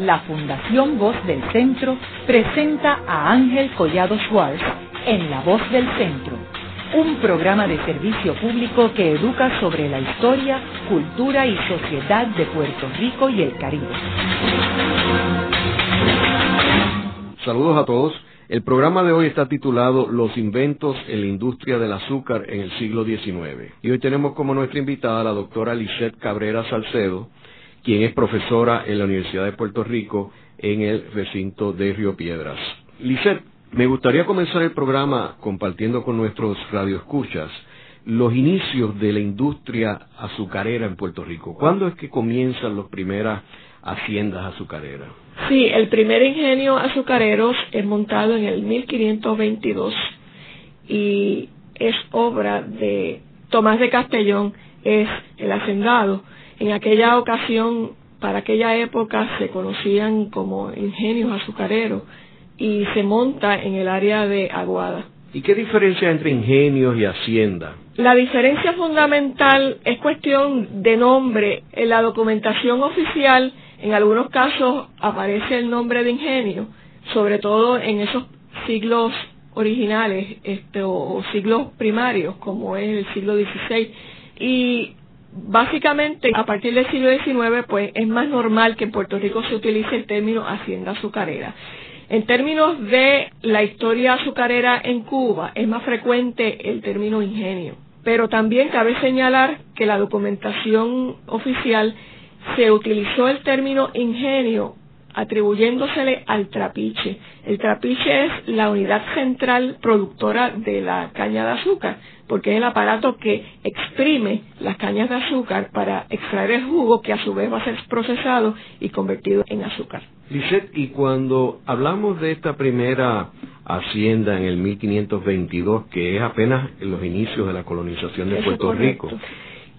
la Fundación Voz del Centro presenta a Ángel Collado Schwartz en La Voz del Centro, un programa de servicio público que educa sobre la historia, cultura y sociedad de Puerto Rico y el Caribe. Saludos a todos. El programa de hoy está titulado Los inventos en la industria del azúcar en el siglo XIX. Y hoy tenemos como nuestra invitada a la doctora Lisette Cabrera Salcedo, quien es profesora en la Universidad de Puerto Rico en el recinto de Río Piedras. Lisette, me gustaría comenzar el programa compartiendo con nuestros radioescuchas los inicios de la industria azucarera en Puerto Rico. ¿Cuándo es que comienzan las primeras haciendas azucareras? Sí, el primer ingenio azucarero es montado en el 1522 y es obra de Tomás de Castellón, es el hacendado. En aquella ocasión, para aquella época, se conocían como ingenios azucareros y se monta en el área de Aguada. ¿Y qué diferencia entre ingenios y hacienda? La diferencia fundamental es cuestión de nombre. En la documentación oficial, en algunos casos aparece el nombre de ingenio, sobre todo en esos siglos originales este, o, siglos primarios, como es el siglo XVI. Y básicamente, a partir del siglo XIX, pues es más normal que en Puerto Rico se utilice el término hacienda azucarera. En términos de la historia azucarera en Cuba, es más frecuente el término ingenio. Pero también cabe señalar que la documentación oficial se utilizó el término ingenio atribuyéndosele al trapiche. El trapiche es la unidad central productora de la caña de azúcar, porque es el aparato que exprime las cañas de azúcar para extraer el jugo que a su vez va a ser procesado y convertido en azúcar. Lisette, y cuando hablamos de esta primera hacienda en el 1522, que es apenas en los inicios de la colonización de Puerto Rico,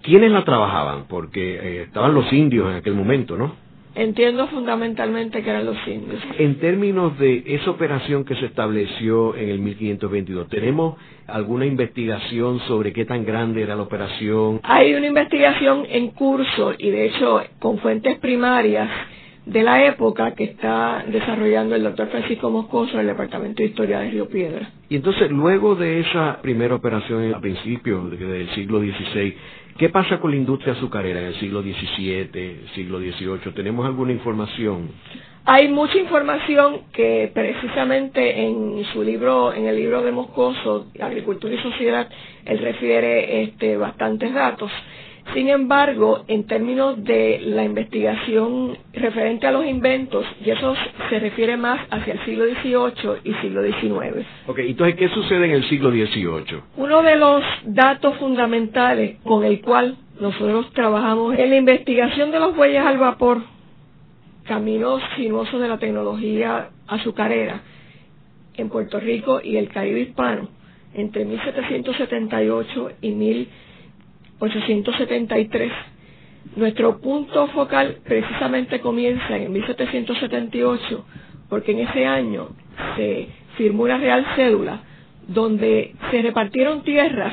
¿quiénes la trabajaban? Porque eh, estaban los indios en aquel momento, ¿no? Entiendo fundamentalmente que eran los indios. En términos de esa operación que se estableció en el 1522, ¿tenemos alguna investigación sobre qué tan grande era la operación? Hay una investigación en curso y de hecho con fuentes primarias de la época que está desarrollando el doctor Francisco Moscoso en el Departamento de Historia de Río Piedra. Y entonces, luego de esa primera operación a principios del siglo XVI, ¿Qué pasa con la industria azucarera en el siglo XVII, siglo XVIII? ¿Tenemos alguna información? Hay mucha información que precisamente en su libro, en el libro de Moscoso, Agricultura y Sociedad, él refiere este, bastantes datos. Sin embargo, en términos de la investigación referente a los inventos, y eso se refiere más hacia el siglo XVIII y siglo XIX. Ok, entonces, ¿qué sucede en el siglo XVIII? Uno de los datos fundamentales con el cual nosotros trabajamos en la investigación de los bueyes al vapor, caminos sinuosos de la tecnología azucarera en Puerto Rico y el Caribe hispano, entre 1778 y 1800 873. Nuestro punto focal precisamente comienza en 1778, porque en ese año se firmó una real cédula donde se repartieron tierras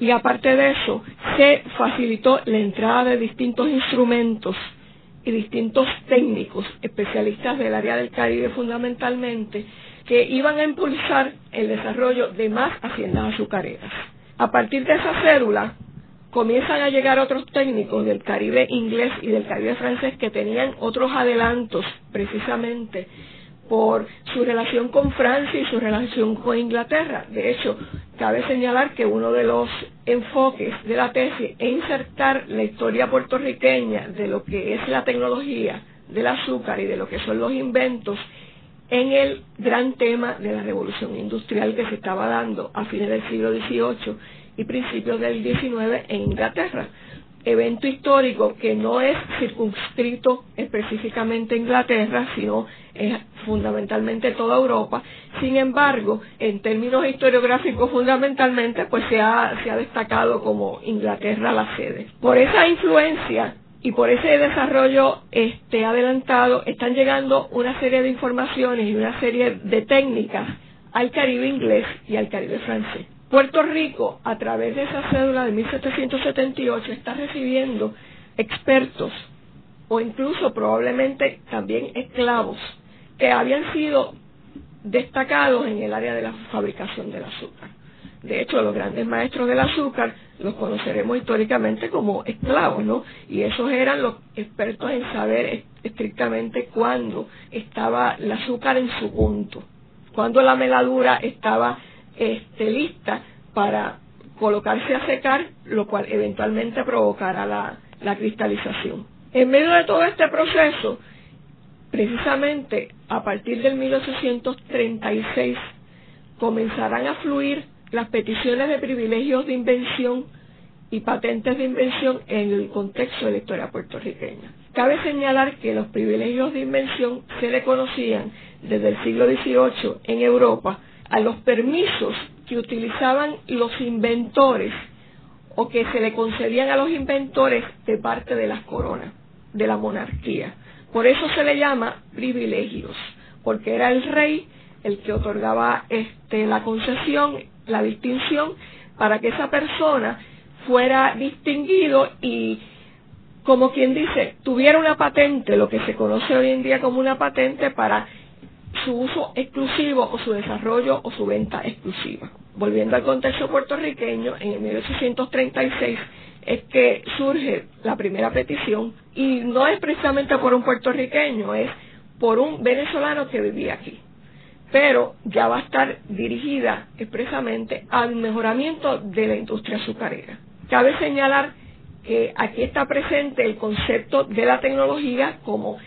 y aparte de eso se facilitó la entrada de distintos instrumentos y distintos técnicos, especialistas del área del Caribe fundamentalmente, que iban a impulsar el desarrollo de más haciendas azucareras. A partir de esa cédula, comienzan a llegar otros técnicos del Caribe inglés y del Caribe francés que tenían otros adelantos precisamente por su relación con Francia y su relación con Inglaterra. De hecho, cabe señalar que uno de los enfoques de la tesis es insertar la historia puertorriqueña de lo que es la tecnología del azúcar y de lo que son los inventos en el gran tema de la revolución industrial que se estaba dando a fines del siglo XVIII y principios del 19 en Inglaterra. Evento histórico que no es circunscrito específicamente a Inglaterra, sino es fundamentalmente toda Europa. Sin embargo, en términos historiográficos fundamentalmente, pues se ha, se ha destacado como Inglaterra la sede. Por esa influencia y por ese desarrollo este adelantado están llegando una serie de informaciones y una serie de técnicas al Caribe inglés y al Caribe francés. Puerto Rico, a través de esa cédula de 1778, está recibiendo expertos o incluso probablemente también esclavos que habían sido destacados en el área de la fabricación del azúcar. De hecho, los grandes maestros del azúcar los conoceremos históricamente como esclavos, ¿no? Y esos eran los expertos en saber estrictamente cuándo estaba el azúcar en su punto, cuándo la meladura estaba este, lista para colocarse a secar, lo cual eventualmente provocará la, la cristalización. En medio de todo este proceso, precisamente a partir del 1836, comenzarán a fluir las peticiones de privilegios de invención y patentes de invención en el contexto de la historia puertorriqueña. Cabe señalar que los privilegios de invención se le conocían desde el siglo XVIII en Europa a los permisos que utilizaban los inventores o que se le concedían a los inventores de parte de las coronas, de la monarquía. Por eso se le llama privilegios, porque era el rey el que otorgaba este, la concesión, la distinción, para que esa persona fuera distinguido y, como quien dice, tuviera una patente, lo que se conoce hoy en día como una patente para su uso exclusivo o su desarrollo o su venta exclusiva. Volviendo al contexto puertorriqueño, en 1836 es que surge la primera petición y no es precisamente por un puertorriqueño, es por un venezolano que vivía aquí. Pero ya va a estar dirigida expresamente al mejoramiento de la industria azucarera. Cabe señalar que aquí está presente el concepto de la tecnología como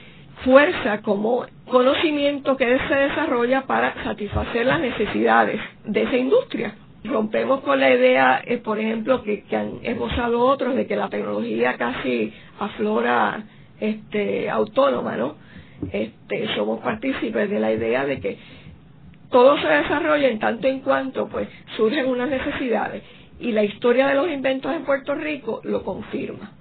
fuerza, como conocimiento que se desarrolla para satisfacer las necesidades de esa industria. Rompemos con la idea, eh, por ejemplo, que, han esbozado otros de que la tecnología casi aflora este, autónoma, ¿no? Este, somos partícipes de la idea de que todo se desarrolla en tanto en cuanto pues surgen unas necesidades y la historia de los inventos en Puerto Rico lo confirma.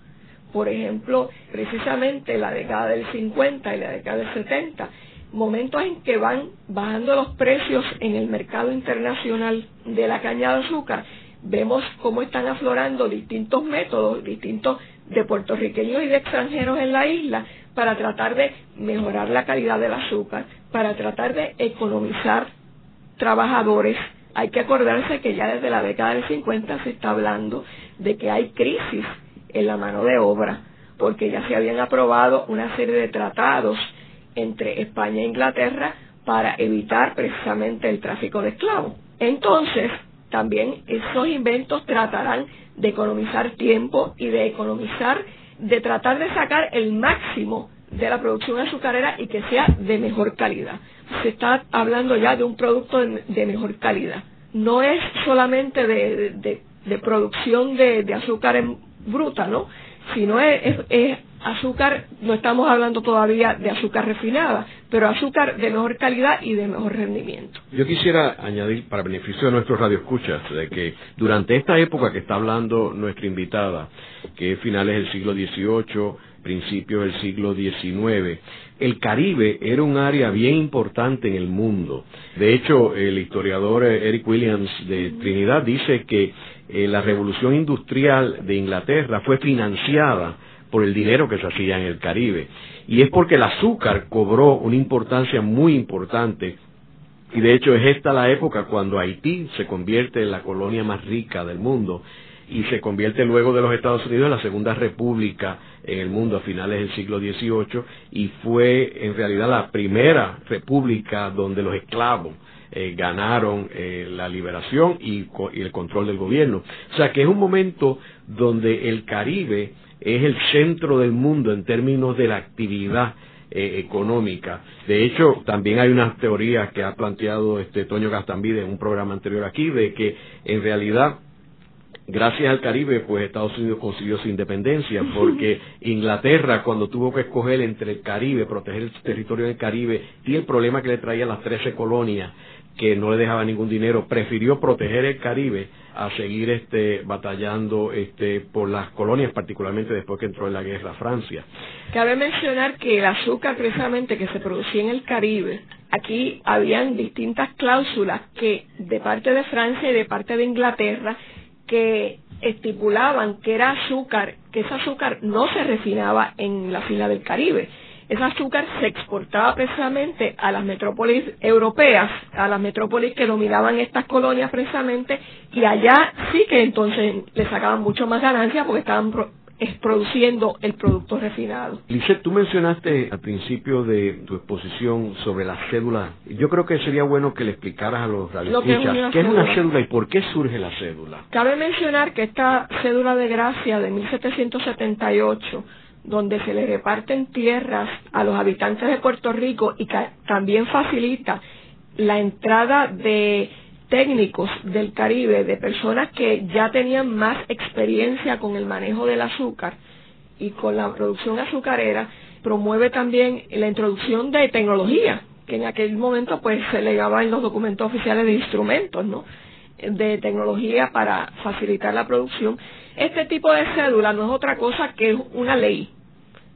Por ejemplo, precisamente la década del 50 y la década del 70, momentos en que van bajando los precios en el mercado internacional de la caña de azúcar, vemos cómo están aflorando distintos métodos, distintos de puertorriqueños y de extranjeros en la isla, para tratar de mejorar la calidad del azúcar, para tratar de economizar trabajadores. Hay que acordarse que ya desde la década del 50 se está hablando de que hay crisis en la mano de obra, porque ya se habían aprobado una serie de tratados entre España e Inglaterra para evitar precisamente el tráfico de esclavos. Entonces, también esos inventos tratarán de economizar tiempo y de economizar, de tratar de sacar el máximo de la producción azucarera y que sea de mejor calidad. Se está hablando ya de un producto de, mejor calidad. No es solamente de, producción de, azúcar en bruta, ¿no? Sino es, es, azúcar, no estamos hablando todavía de azúcar refinada, pero azúcar de mejor calidad y de mejor rendimiento. Yo quisiera añadir, para beneficio de nuestros radioescuchas, de que durante esta época que está hablando nuestra invitada, que es finales del siglo XVIII, principios del siglo XIX, el Caribe era un área bien importante en el mundo. De hecho, el historiador Eric Williams de Trinidad dice que eh, la revolución industrial de Inglaterra fue financiada por el dinero que se hacía en el Caribe. Y es porque el azúcar cobró una importancia muy importante. Y de hecho es esta la época cuando Haití se convierte en la colonia más rica del mundo y se convierte luego de los Estados Unidos en la segunda república en el mundo a finales del siglo XVIII y fue en realidad la primera república donde los esclavos eh, ganaron eh, la liberación y, el control del gobierno. O sea que es un momento donde el Caribe es el centro del mundo en términos de la actividad eh, económica. De hecho, también hay unas teorías que ha planteado este Toño Gastambide en un programa anterior aquí de que en realidad gracias al Caribe, pues Estados Unidos consiguió su independencia, porque Inglaterra, cuando tuvo que escoger entre el Caribe, proteger el territorio del Caribe y el problema que le traían las 13 colonias, que no le dejaba ningún dinero, prefirió proteger el Caribe a seguir este, batallando este, por las colonias, particularmente después que entró en la guerra Francia. Cabe mencionar que el azúcar precisamente que se producía en el Caribe, aquí habían distintas cláusulas que de parte de Francia y de parte de Inglaterra que estipulaban que era azúcar, que ese azúcar no se refinaba en la fila del Caribe. Ese azúcar se exportaba precisamente a las metrópolis europeas, a las metrópolis que dominaban estas colonias precisamente, y allá sí que entonces le sacaban mucho más ganancia porque estaban es produciendo el producto refinado. Lizeth, tú mencionaste al principio de tu exposición sobre la cédula. Yo creo que sería bueno que le explicaras a los radioescuchas qué es una cédula y por qué surge la cédula. Cabe mencionar que esta cédula de gracia de 1778 donde se le reparten tierras a los habitantes de Puerto Rico y también facilita la entrada de técnicos del Caribe, de personas que ya tenían más experiencia con el manejo del azúcar y con la producción azucarera, promueve también la introducción de tecnología, que en aquel momento pues se legaba en los documentos oficiales de instrumentos, ¿no? de tecnología para facilitar la producción. Este tipo de cédula no es otra cosa que una ley.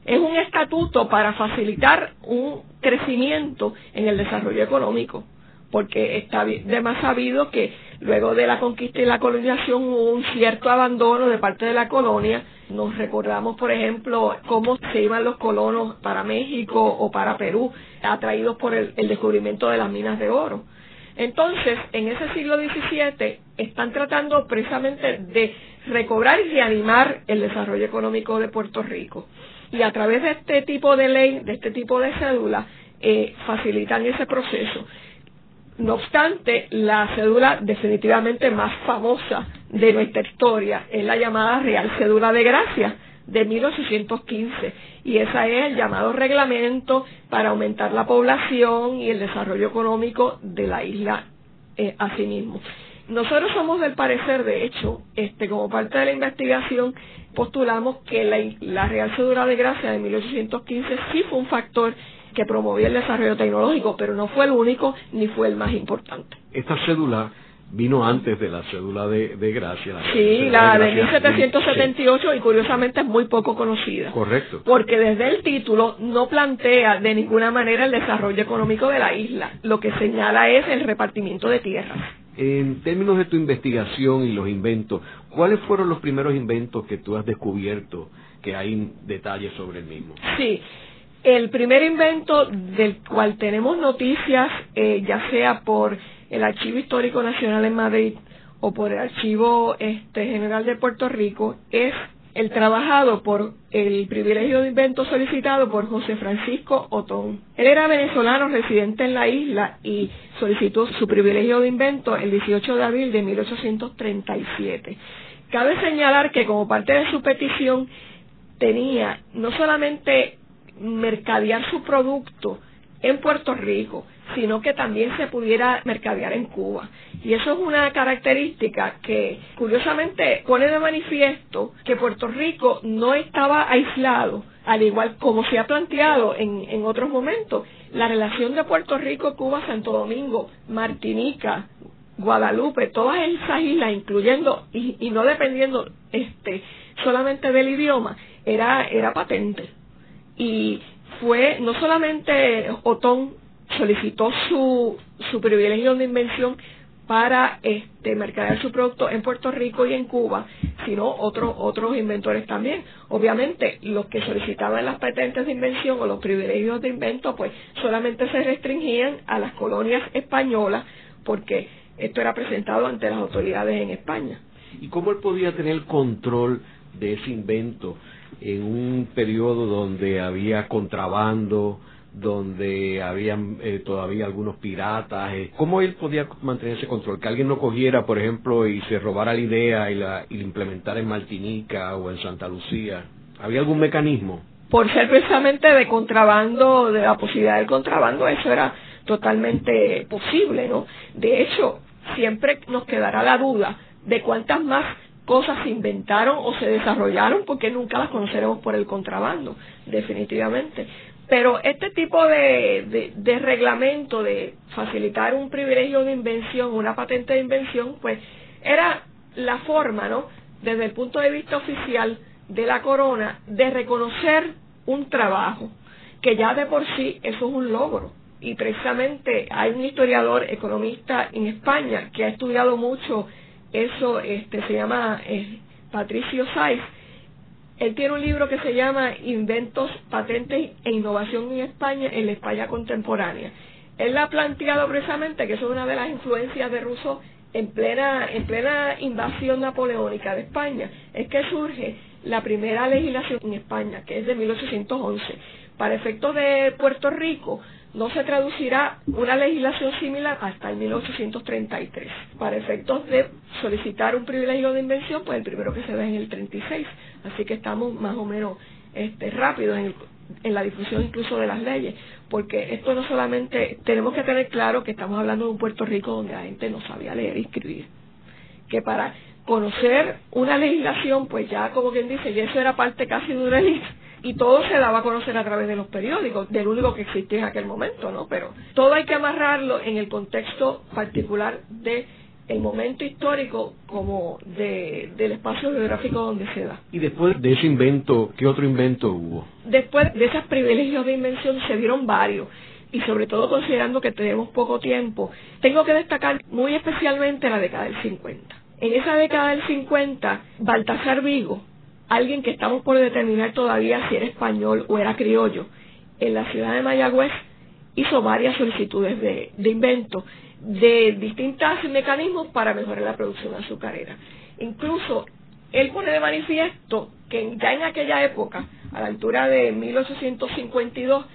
Es un estatuto para facilitar un crecimiento en el desarrollo económico porque está de más sabido que luego de la conquista y la colonización hubo un cierto abandono de parte de la colonia. Nos recordamos, por ejemplo, cómo se iban los colonos para México o para Perú, atraídos por el, descubrimiento de las minas de oro. Entonces, en ese siglo XVII están tratando precisamente de recobrar y reanimar el desarrollo económico de Puerto Rico. Y a través de este tipo de ley, de este tipo de cédula, eh, facilitan ese proceso. No obstante, la cédula definitivamente más famosa de nuestra historia es la llamada Real Cédula de Gracia de 1815 y esa es el llamado reglamento para aumentar la población y el desarrollo económico de la isla eh, asimismo. Nosotros somos del parecer, de hecho, este, como parte de la investigación, postulamos que la, la Real Cédula de Gracia de 1815 sí fue un factor que promovía el desarrollo tecnológico, pero no fue el único ni fue el más importante. Esta cédula vino antes de la cédula de, gracia. sí, la de, 1778 y curiosamente es muy poco conocida. Correcto. Porque desde el título no plantea de ninguna manera el desarrollo económico de la isla. Lo que señala es el repartimiento de tierras. En términos de tu investigación y los inventos, ¿cuáles fueron los primeros inventos que tú has descubierto que hay detalles sobre el mismo? Sí, el primer invento del cual tenemos noticias, eh, ya sea por el Archivo Histórico Nacional en Madrid o por el Archivo este, General de Puerto Rico, es el trabajado por el privilegio de invento solicitado por José Francisco Otón. Él era venezolano residente en la isla y solicitó su privilegio de invento el 18 de abril de 1837. Cabe señalar que como parte de su petición tenía no solamente mercadear su producto en Puerto Rico, sino que también se pudiera mercadear en Cuba. Y eso es una característica que curiosamente pone de manifiesto que Puerto Rico no estaba aislado, al igual como se ha planteado en, en otros momentos. La relación de Puerto Rico, Cuba, Santo Domingo, Martinica, Guadalupe, todas esas islas, incluyendo y, y no dependiendo este, solamente del idioma, era, era patente y fue no solamente Otón solicitó su, su privilegio de invención para este, mercadear su producto en Puerto Rico y en Cuba, sino otros otros inventores también. Obviamente, los que solicitaban las patentes de invención o los privilegios de invento, pues solamente se restringían a las colonias españolas, porque esto era presentado ante las autoridades en España. ¿Y cómo él podía tener control de ese invento? en un periodo donde había contrabando, donde habían eh, todavía algunos piratas. Eh, ¿Cómo él podía mantener ese control? Que alguien no cogiera, por ejemplo, y se robara la idea y la, y la implementara en Martinica o en Santa Lucía. ¿Había algún mecanismo? Por ser precisamente de contrabando, de la posibilidad del contrabando, eso era totalmente posible, ¿no? De hecho, siempre nos quedará la duda de cuántas más cosas se inventaron o se desarrollaron porque nunca las conoceremos por el contrabando, definitivamente. Pero este tipo de, de, reglamento de facilitar un privilegio de invención, una patente de invención, pues era la forma, ¿no? Desde el punto de vista oficial de la corona, de reconocer un trabajo, que ya de por sí eso es un logro. Y precisamente hay un historiador economista en España que ha estudiado mucho eso este, se llama eh, Patricio Saiz, él tiene un libro que se llama Inventos, Patentes e Innovación en España en la España Contemporánea. Él ha planteado precisamente que es una de las influencias de Rousseau en plena, en plena invasión napoleónica de España. Es que surge la primera legislación en España, que es de 1811. Para efectos de Puerto Rico, no se traducirá una legislación similar hasta el 1833. Para efectos de solicitar un privilegio de invención, pues el primero que se ve es en el 36. Así que estamos más o menos este, rápidos en, en la difusión incluso de las leyes, porque esto no solamente, tenemos que tener claro que estamos hablando de un Puerto Rico donde la gente no sabía leer y escribir, que para conocer una legislación, pues ya como quien dice, y eso era parte casi de una ley, y todo se daba a conocer a través de los periódicos, del único que existía en aquel momento, ¿no? Pero todo hay que amarrarlo en el contexto particular de el momento histórico como de, del espacio geográfico donde se da. Y después de ese invento, ¿qué otro invento hubo? Después de esos privilegios de invención se dieron varios y sobre todo considerando que tenemos poco tiempo, tengo que destacar muy especialmente la década del 50. En esa década del 50, Baltasar Vigo, alguien que estamos por determinar todavía si era español o era criollo, en la ciudad de Mayagüez hizo varias solicitudes de, de invento de distintos mecanismos para mejorar la producción azucarera. Incluso él pone de manifiesto que ya en aquella época, a la altura de 1852,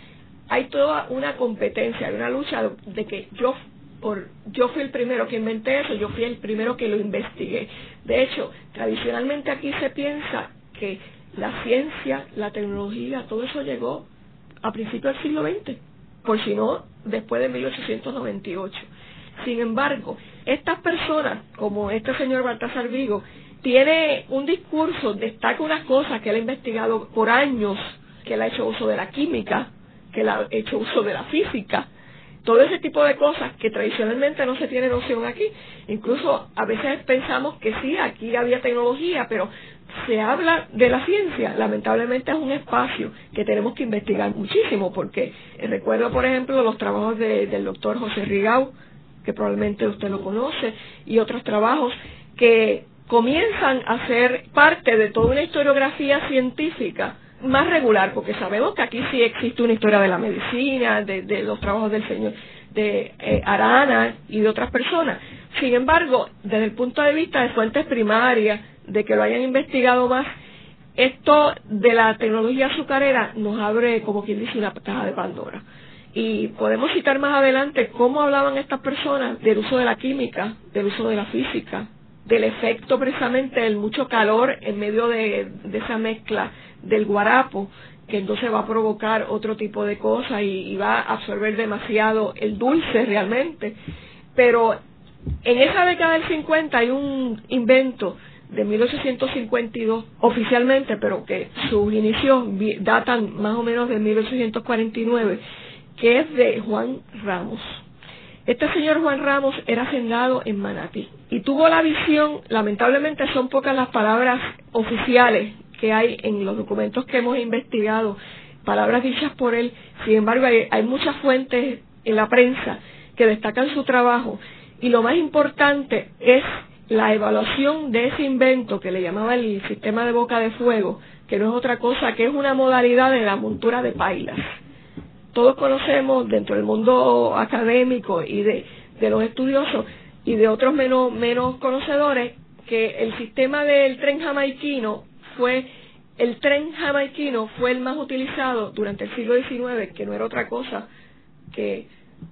hay toda una competencia, hay una lucha de que yo por yo fui el primero que inventé eso, yo fui el primero que lo investigué. De hecho, tradicionalmente aquí se piensa que la ciencia, la tecnología, todo eso llegó a principios del siglo XX, por si no, después de 1898. Sin embargo, estas personas, como este señor Baltasar Vigo, tiene un discurso, destaca unas cosas que él ha investigado por años, que él ha hecho uso de la química, que él ha hecho uso de la física, todo ese tipo de cosas que tradicionalmente no se tiene noción aquí. Incluso a veces pensamos que sí, aquí había tecnología, pero se habla de la ciencia. Lamentablemente es un espacio que tenemos que investigar muchísimo, porque recuerdo, por ejemplo, los trabajos del doctor José Rigau, que probablemente usted lo conoce, y otros trabajos que comienzan a ser parte de toda una historiografía científica más regular, porque sabemos que aquí sí existe una historia de la medicina, de, los trabajos del señor de eh, Arana y de otras personas. Sin embargo, desde el punto de vista de fuentes primarias, de que lo hayan investigado más, esto de la tecnología azucarera nos abre, como quien dice, una caja de Pandora. Y podemos citar más adelante cómo hablaban estas personas del uso de la química, del uso de la física, del efecto precisamente del mucho calor en medio de, esa mezcla del guarapo, que entonces va a provocar otro tipo de cosas y, va a absorber demasiado el dulce realmente. Pero en esa década del 50 hay un invento de 1852 oficialmente, pero que sus inicios datan más o menos de 1849 que es de Juan Ramos. Este señor Juan Ramos era hacendado en Manatí y tuvo la visión, lamentablemente son pocas las palabras oficiales que hay en los documentos que hemos investigado, palabras dichas por él, sin embargo hay, hay muchas fuentes en la prensa que destacan su trabajo y lo más importante es la evaluación de ese invento que le llamaba el sistema de boca de fuego, que no es otra cosa que es una modalidad de la montura de pailas. Todos conocemos dentro del mundo académico y de, los estudiosos y de otros menos, menos conocedores que el sistema del tren jamaiquino fue el tren jamaiquino fue el más utilizado durante el siglo XIX, que no era otra cosa que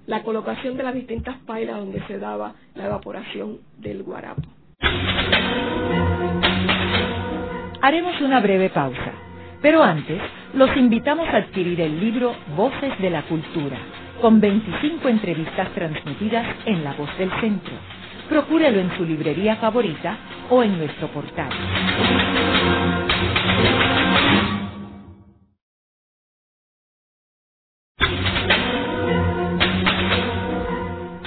la colocación de las distintas pailas donde se daba la evaporación del guarapo. Haremos una breve pausa. Pero antes, los invitamos a adquirir el libro Voces de la Cultura, con 25 entrevistas transmitidas en La Voz del Centro. Procúrelo en su librería favorita o en nuestro portal.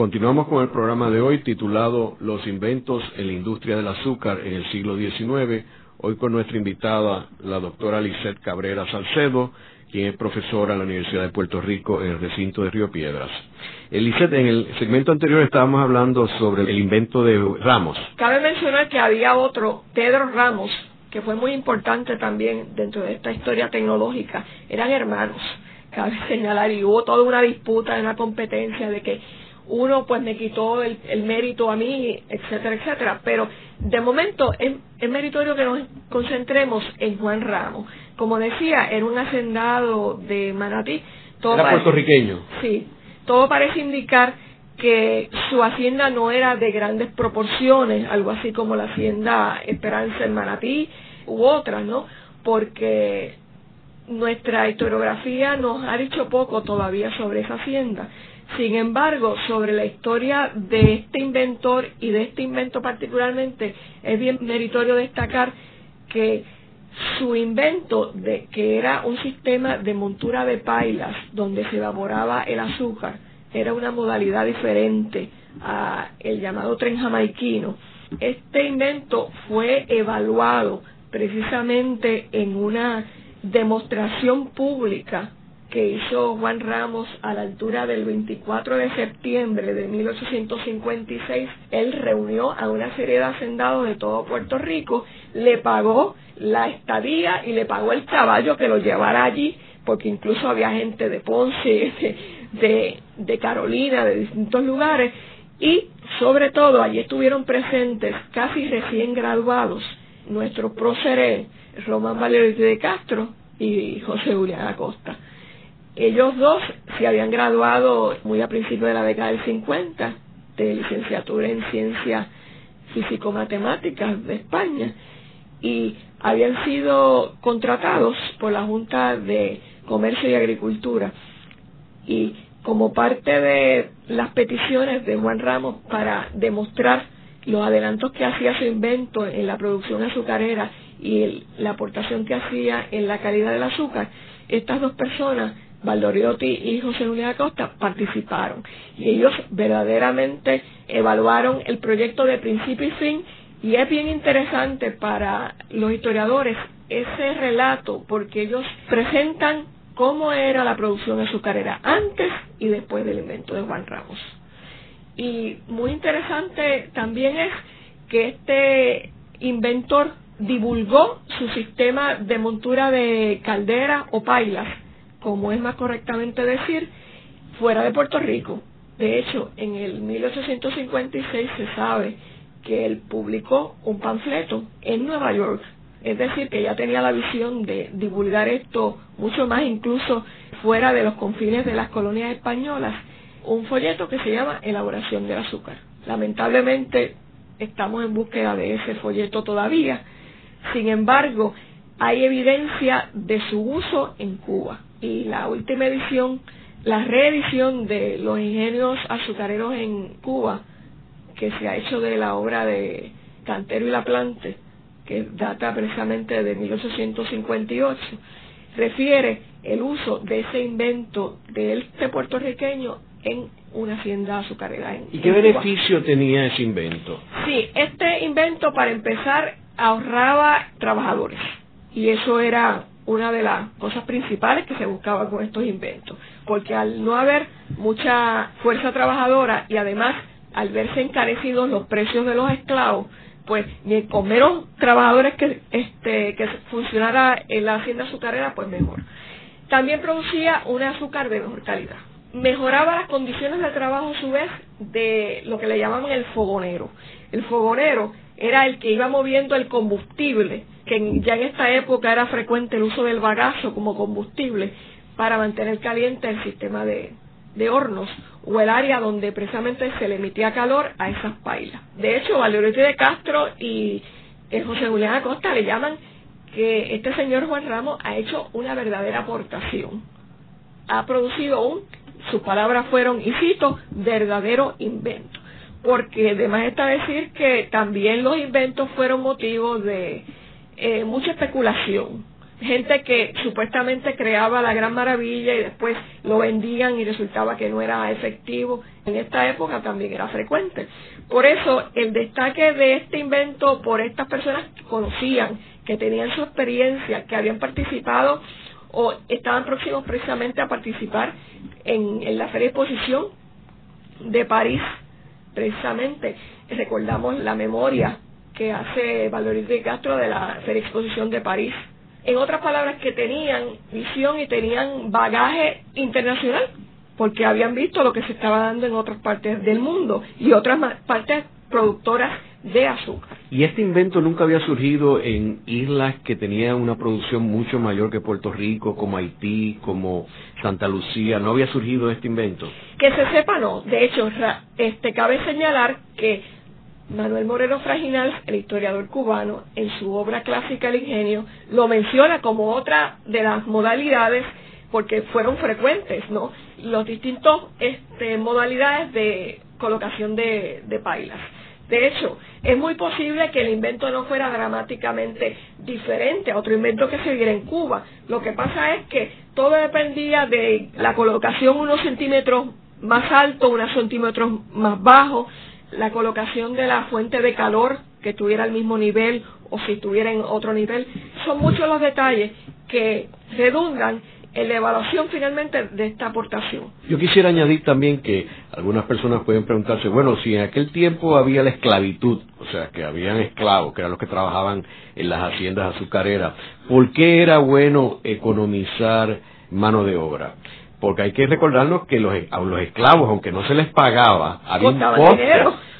Continuamos con el programa de hoy titulado Los inventos en la industria del azúcar en el siglo XIX, hoy con nuestra invitada, la doctora Lisette Cabrera Salcedo, quien es profesora en la Universidad de Puerto Rico en el recinto de Río Piedras. Eliseth, en el segmento anterior estábamos hablando sobre el invento de Ramos. Cabe mencionar que había otro, Pedro Ramos, que fue muy importante también dentro de esta historia tecnológica. Eran hermanos, cabe señalar, y hubo toda una disputa, una competencia de que uno pues me quitó el, mérito a mí, etcétera, etcétera. Pero de momento es, es meritorio que nos concentremos en Juan Ramos como decía, era un hacendado de Manatí. Todo era puertorriqueño. Sí, todo parece indicar que su hacienda no era de grandes proporciones, algo así como la hacienda Esperanza en Manatí u otras, ¿no? Porque nuestra historiografía nos ha dicho poco todavía sobre esa hacienda. Sin embargo, sobre la historia de este inventor y de este invento particularmente, es bien meritorio destacar que su invento de que era un sistema de montura de pailas donde se evaporaba el azúcar era una modalidad diferente a el llamado tren jamaiquino. Este invento fue evaluado precisamente en una demostración pública que hizo Juan Ramos a la altura del 24 de septiembre de 1856. Él reunió a una serie de hacendados de todo Puerto Rico, le pagó la estadía y le pagó el caballo que lo llevara allí, porque incluso había gente de Ponce, de, Carolina, de distintos lugares, y sobre todo allí estuvieron presentes casi recién graduados nuestros próceres Román Valerio de Castro y José Julián Acosta. Ellos dos se habían graduado muy a principios de la década del 50 de licenciatura en ciencias físico-matemáticas de España y habían sido contratados por la Junta de Comercio y Agricultura. Y como parte de las peticiones de Juan Ramos para demostrar los adelantos que hacía su invento en la producción azucarera y la aportación que hacía en la calidad del azúcar, estas dos personas, Valdoriotti y José Luis Acosta, participaron. Y ellos verdaderamente evaluaron el proyecto de principio y fin y es bien interesante para los historiadores ese relato porque ellos presentan cómo era la producción azucarera antes y después del invento de Juan Ramos. Y muy interesante también es que este inventor divulgó su sistema de montura de caldera o pailas, como es más correctamente decir, fuera de Puerto Rico. De hecho, en el 1856 se sabe que él publicó un panfleto en Nueva York. Es decir, que ya tenía la visión de divulgar esto mucho más incluso fuera de los confines de las colonias españolas. Un folleto que se llama Elaboración del azúcar. Lamentablemente estamos en búsqueda de ese folleto todavía. Sin embargo, hay evidencia de su uso en Cuba. Y la última edición, la reedición de los ingenios azucareros en Cuba, que se ha hecho de la obra de Cantero y la Plante, que data precisamente de 1858, refiere el uso de ese invento de este puertorriqueño en una hacienda azucarera. ¿Y qué beneficio tenía ese invento? Sí, este invento, para empezar, ahorraba trabajadores. Y eso era una de las cosas principales que se buscaba con estos inventos. Porque al no haber mucha fuerza trabajadora y además al verse encarecidos los precios de los esclavos, pues ni con menos trabajadores que, este, que funcionara en la hacienda azucarera, pues mejor. También producía un azúcar de mejor calidad. Mejoraba las condiciones de trabajo a su vez de lo que le llamaban el fogonero. El fogonero era el que iba moviendo el combustible, que ya en esta época era frecuente el uso del bagazo como combustible para mantener caliente el sistema de, hornos o el área donde precisamente se le emitía calor a esas pailas. De hecho, Valerio de Castro y José Julián Acosta le llaman que este señor Juan Ramos ha hecho una verdadera aportación ha producido un, sus palabras fueron, y cito, verdadero invento. Porque además está decir que también los inventos fueron motivos de eh, mucha especulación gente que supuestamente creaba la gran maravilla y después lo vendían y resultaba que no era efectivo. En esta época también era frecuente. Por eso el destaque de este invento por estas personas que conocían, que tenían su experiencia, que habían participado o estaban próximos precisamente a participar en, la Feria Exposición de París, precisamente. Recordamos la memoria que hace Valerie de Castro de la Feria Exposición de París en otras palabras, que tenían visión y tenían bagaje internacional, porque habían visto lo que se estaba dando en otras partes del mundo y otras partes productoras de azúcar. ¿Y este invento nunca había surgido en islas que tenían una producción mucho mayor que Puerto Rico, como Haití, como Santa Lucía? ¿No había surgido este invento? Que se sepa, no. De hecho, este, cabe señalar que Manuel Moreno Fraginal, el historiador cubano, en su obra clásica El ingenio, lo menciona como otra de las modalidades porque fueron frecuentes, ¿no? Los distintos este, modalidades de colocación de, de pailas. De hecho, es muy posible que el invento no fuera dramáticamente diferente a otro invento que se diera en Cuba. Lo que pasa es que todo dependía de la colocación unos centímetros más alto, unos centímetros más bajo, la colocación de la fuente de calor que tuviera el mismo nivel o si estuviera en otro nivel. Son muchos los detalles que redundan en la evaluación finalmente de esta aportación. Yo quisiera añadir también que algunas personas pueden preguntarse, bueno, si en aquel tiempo había la esclavitud, o sea, que habían esclavos, que eran los que trabajaban en las haciendas azucareras, ¿por qué era bueno economizar mano de obra? porque hay que recordarnos que los, a los esclavos, aunque no se les pagaba, había un.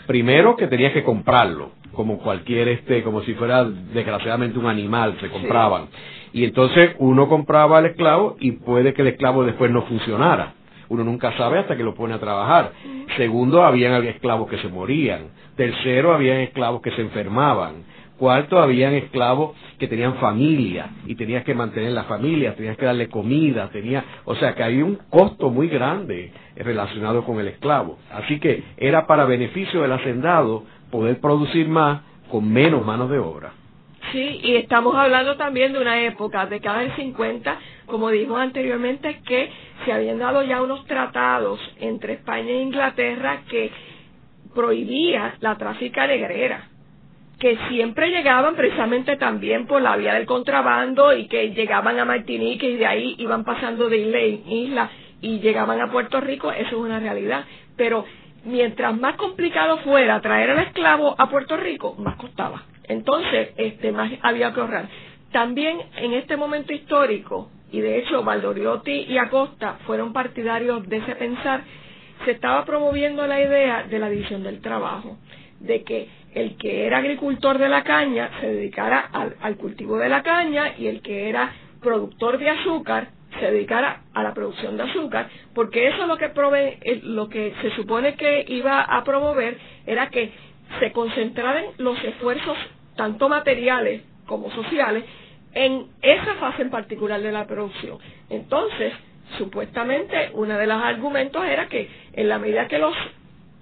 Primero que tenías que comprarlo, como cualquier este, como si fuera desgraciadamente un animal, se compraban. Y entonces uno compraba al esclavo y puede que el esclavo después no funcionara. Uno nunca sabe hasta que lo pone a trabajar. Segundo, habían esclavos que se morían. Tercero, habían esclavos que se enfermaban. Cuarto, habían esclavos que tenían familia y tenías que mantener la familia, tenías que darle comida, tenía, o sea que había un costo muy grande relacionado con el esclavo. Así que era para beneficio del hacendado poder producir más con menos manos de obra. Sí, y estamos hablando también de una época, de cada del 50, como dijo anteriormente, que se habían dado ya unos tratados entre España e Inglaterra que prohibía la tráfica negrera que siempre llegaban precisamente también por la vía del contrabando y que llegaban a Martinique y de ahí iban pasando de isla en isla y llegaban a Puerto Rico, eso es una realidad. Pero mientras más complicado fuera traer al esclavo a Puerto Rico, más costaba. Entonces, este, más había que ahorrar. También en este momento histórico, y de hecho Valdoriotti y Acosta fueron partidarios de ese pensar, se estaba promoviendo la idea de la división del trabajo, de que el que era agricultor de la caña se dedicara al, cultivo de la caña y el que era productor de azúcar se dedicara a la producción de azúcar, porque eso es lo que prove, lo que se supone que iba a promover era que se concentraran los esfuerzos tanto materiales como sociales en esa fase en particular de la producción. Entonces, supuestamente, uno de los argumentos era que en la medida que los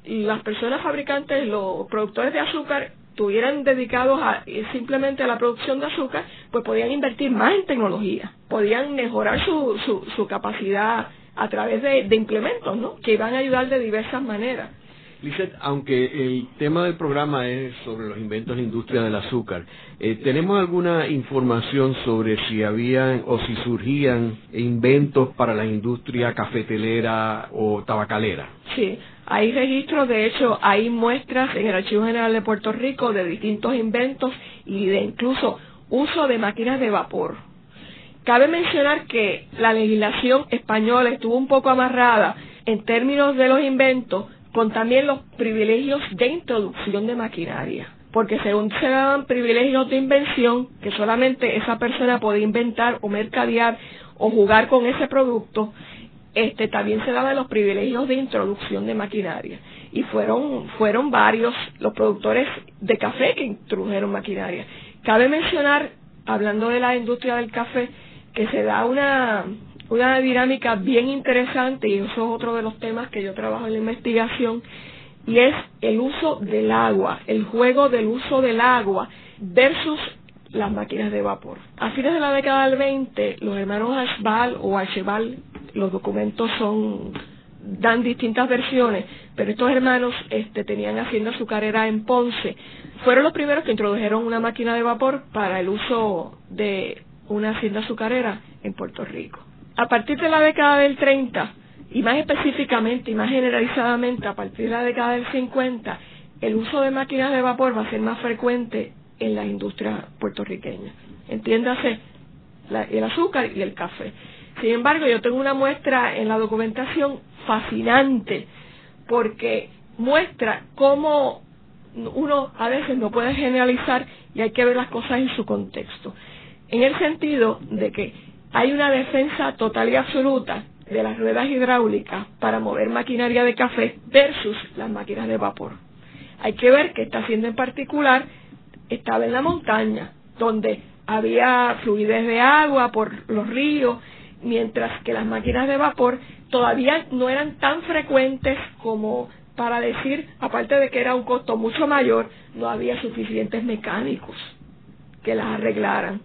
las personas fabricantes, los productores de azúcar, estuvieran dedicados a, simplemente a la producción de azúcar, pues podían invertir más en tecnología, podían mejorar su, su, su capacidad a través de, de implementos, ¿no? Que iban a ayudar de diversas maneras. Lizeth, aunque el tema del programa es sobre los inventos de la industria del azúcar, eh, ¿tenemos alguna información sobre si habían o si surgían inventos para la industria cafetelera o tabacalera? Sí, hay registros, de hecho, hay muestras en el Archivo General de Puerto Rico de distintos inventos y de incluso uso de máquinas de vapor. Cabe mencionar que la legislación española estuvo un poco amarrada en términos de los inventos con también los privilegios de introducción de maquinaria. Porque según se daban privilegios de invención, que solamente esa persona podía inventar o mercadear o jugar con ese producto, este, también se daban los privilegios de introducción de maquinaria. Y fueron, fueron varios los productores de café que introdujeron maquinaria. Cabe mencionar, hablando de la industria del café, que se da una, una dinámica bien interesante y eso es otro de los temas que yo trabajo en la investigación y es el uso del agua, el juego del uso del agua versus las máquinas de vapor. A fines de la década del 20, los hermanos Ashbal o Ashebal, los documentos son dan distintas versiones, pero estos hermanos este, tenían hacienda azucarera en Ponce. Fueron los primeros que introdujeron una máquina de vapor para el uso de una hacienda azucarera en Puerto Rico. A partir de la década del 30, y más específicamente y más generalizadamente a partir de la década del 50, el uso de máquinas de vapor va a ser más frecuente en la industria puertorriqueña. Entiéndase el azúcar y el café. Sin embargo, yo tengo una muestra en la documentación fascinante porque muestra cómo uno a veces no puede generalizar y hay que ver las cosas en su contexto. En el sentido de que hay una defensa total y absoluta de las ruedas hidráulicas para mover maquinaria de café versus las máquinas de vapor. Hay que ver que esta hacienda en particular estaba en la montaña, donde había fluidez de agua por los ríos, mientras que las máquinas de vapor todavía no eran tan frecuentes como para decir, aparte de que era un costo mucho mayor, no había suficientes mecánicos que las arreglaran.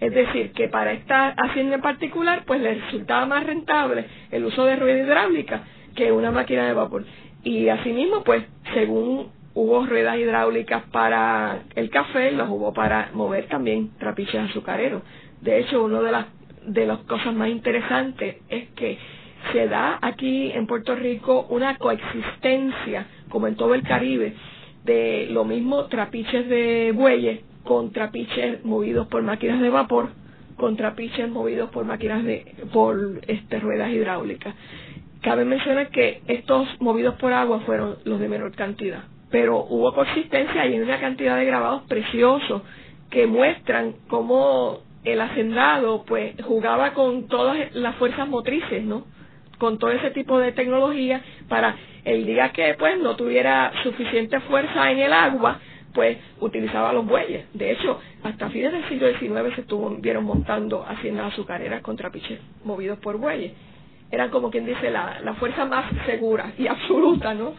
Es decir, que para esta hacienda en particular, pues le resultaba más rentable el uso de rueda hidráulica que una máquina de vapor. Y asimismo, pues, según hubo ruedas hidráulicas para el café, las hubo para mover también trapiches azucareros. De hecho, una de las, de las cosas más interesantes es que se da aquí en Puerto Rico una coexistencia, como en todo el Caribe, de lo mismo trapiches de bueyes con trapiches movidos por máquinas de vapor, con trapiches movidos por máquinas de, por este, ruedas hidráulicas. Cabe mencionar que estos movidos por agua fueron los de menor cantidad pero hubo consistencia y una cantidad de grabados preciosos que muestran cómo el hacendado pues jugaba con todas las fuerzas motrices, ¿no? Con todo ese tipo de tecnología para el día que pues no tuviera suficiente fuerza en el agua, pues utilizaba los bueyes. De hecho, hasta fines del siglo XIX se estuvieron montando haciendas azucareras contra piches movidos por bueyes. Eran como quien dice la, la fuerza más segura y absoluta, ¿no?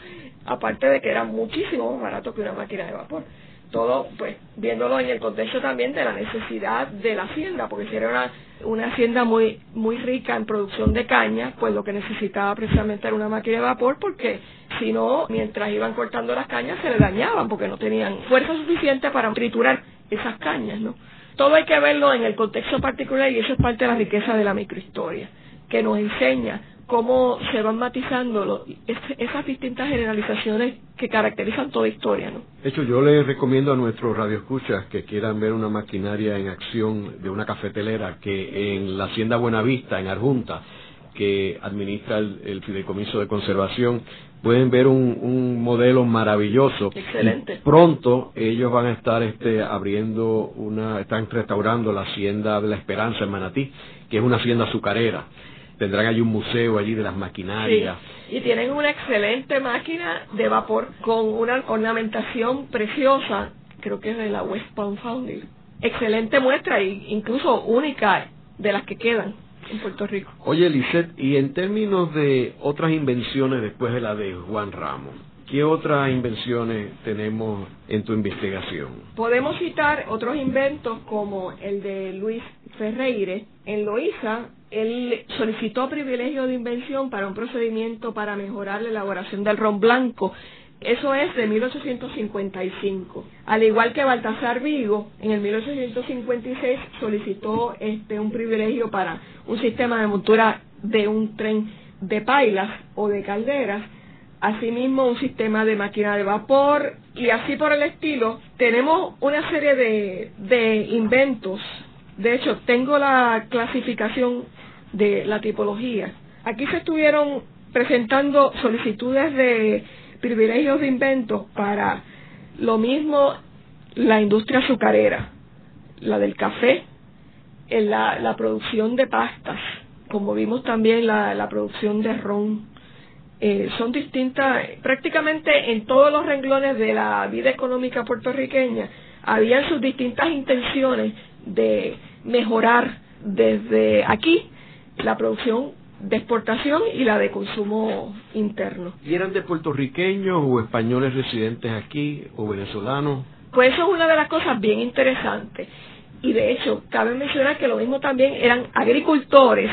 aparte de que era muchísimo más barato que una máquina de vapor. Todo, pues, viéndolo en el contexto también de la necesidad de la hacienda, porque si era una, una hacienda muy, muy rica en producción de caña, pues lo que necesitaba precisamente era una máquina de vapor, porque si no, mientras iban cortando las cañas se le dañaban, porque no tenían fuerza suficiente para triturar esas cañas, ¿no? Todo hay que verlo en el contexto particular y eso es parte de la riqueza de la microhistoria, que nos enseña cómo se van matizando esas distintas generalizaciones que caracterizan toda historia. ¿no? De hecho, yo les recomiendo a nuestros radioescuchas que quieran ver una maquinaria en acción de una cafetelera que en la Hacienda Buenavista, en Arjunta, que administra el, fideicomiso de conservación, pueden ver un, modelo maravilloso. Excelente. pronto ellos van a estar este, abriendo una, están restaurando la Hacienda de la Esperanza en Manatí, que es una hacienda azucarera tendrán allí un museo allí de las maquinarias. Y tienen una excelente máquina de vapor con una ornamentación preciosa, creo que es de la West Palm Foundry. Excelente muestra e incluso única de las que quedan en Puerto Rico. Oye, Lisette, y en términos de otras invenciones después de la de Juan Ramos, ¿Qué otras invenciones tenemos en tu investigación? Podemos citar otros inventos como el de Luis Ferreire. En Loíza, él solicitó privilegio de invención para un procedimiento para mejorar la elaboración del ron blanco. Eso es de 1855. Al igual que Baltasar Vigo, en el 1856 solicitó este un privilegio para un sistema de montura de un tren de pailas o de calderas asimismo un sistema de máquina de vapor y así por el estilo. Tenemos una serie de, de inventos. De hecho, tengo la clasificación de la tipología. Aquí se estuvieron presentando solicitudes de privilegios de inventos para lo mismo la industria azucarera, la del café, la, producción de pastas, como vimos también la, la producción de ron, eh, son distintas, prácticamente en todos los renglones de la vida económica puertorriqueña, habían sus distintas intenciones de mejorar desde aquí la producción de exportación y la de consumo interno. ¿Y eran de puertorriqueños o españoles residentes aquí o venezolanos? Pues eso es una de las cosas bien interesantes. Y de hecho, cabe mencionar que lo mismo también eran agricultores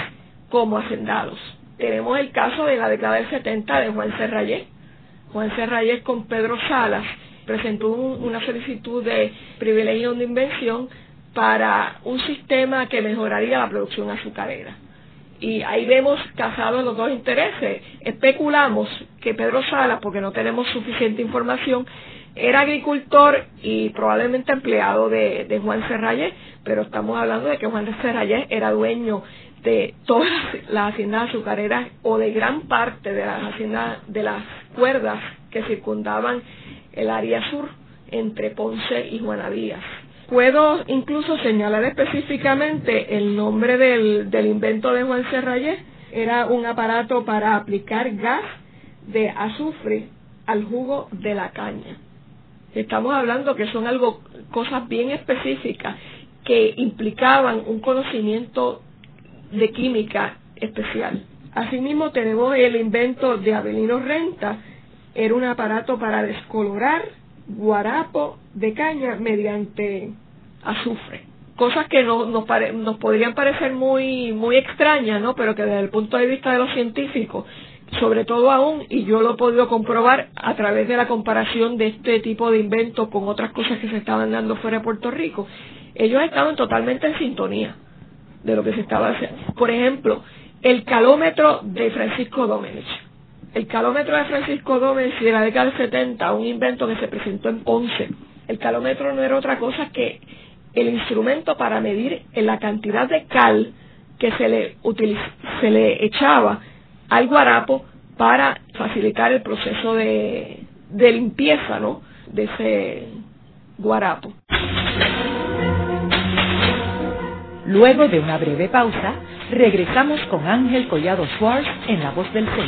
como hacendados. Tenemos el caso de la década del 70 de Juan Serrayé. Juan Serrayé con Pedro Salas presentó una solicitud de privilegio de invención para un sistema que mejoraría la producción azucarera. Y ahí vemos casados los dos intereses. Especulamos que Pedro Salas, porque no tenemos suficiente información, era agricultor y probablemente empleado de, Juan Serrayé, pero estamos hablando de que Juan Serrayé era dueño de todas las haciendas azucareras o de gran parte de las haciendas de las cuerdas que circundaban el área sur entre Ponce y Juana Díaz. Puedo incluso señalar específicamente el nombre del, del invento de Juan Serrayé. Era un aparato para aplicar gas de azufre al jugo de la caña. Estamos hablando que son algo, cosas bien específicas que implicaban un conocimiento de química especial. Asimismo tenemos el invento de Abelino Renta, era un aparato para descolorar guarapo de caña mediante azufre. Cosas que no, nos, nos podrían parecer muy, muy extrañas, ¿no? Pero que desde el punto de vista de los científicos sobre todo aún, y yo lo he podido comprobar a través de la comparación de este tipo de inventos con otras cosas que se estaban dando fuera de Puerto Rico, ellos estaban totalmente en sintonía de lo que se estaba haciendo. Por ejemplo, el calómetro de Francisco Domenech. El calómetro de Francisco Domenech de la década del 70, un invento que se presentó en Ponce. El calómetro no era otra cosa que el instrumento para medir la cantidad de cal que se le, se le echaba al guarapo para facilitar el proceso de, de limpieza ¿no? de ese guarapo. Luego de una breve pausa, regresamos con Ángel Collado Schwartz en La Voz del Centro.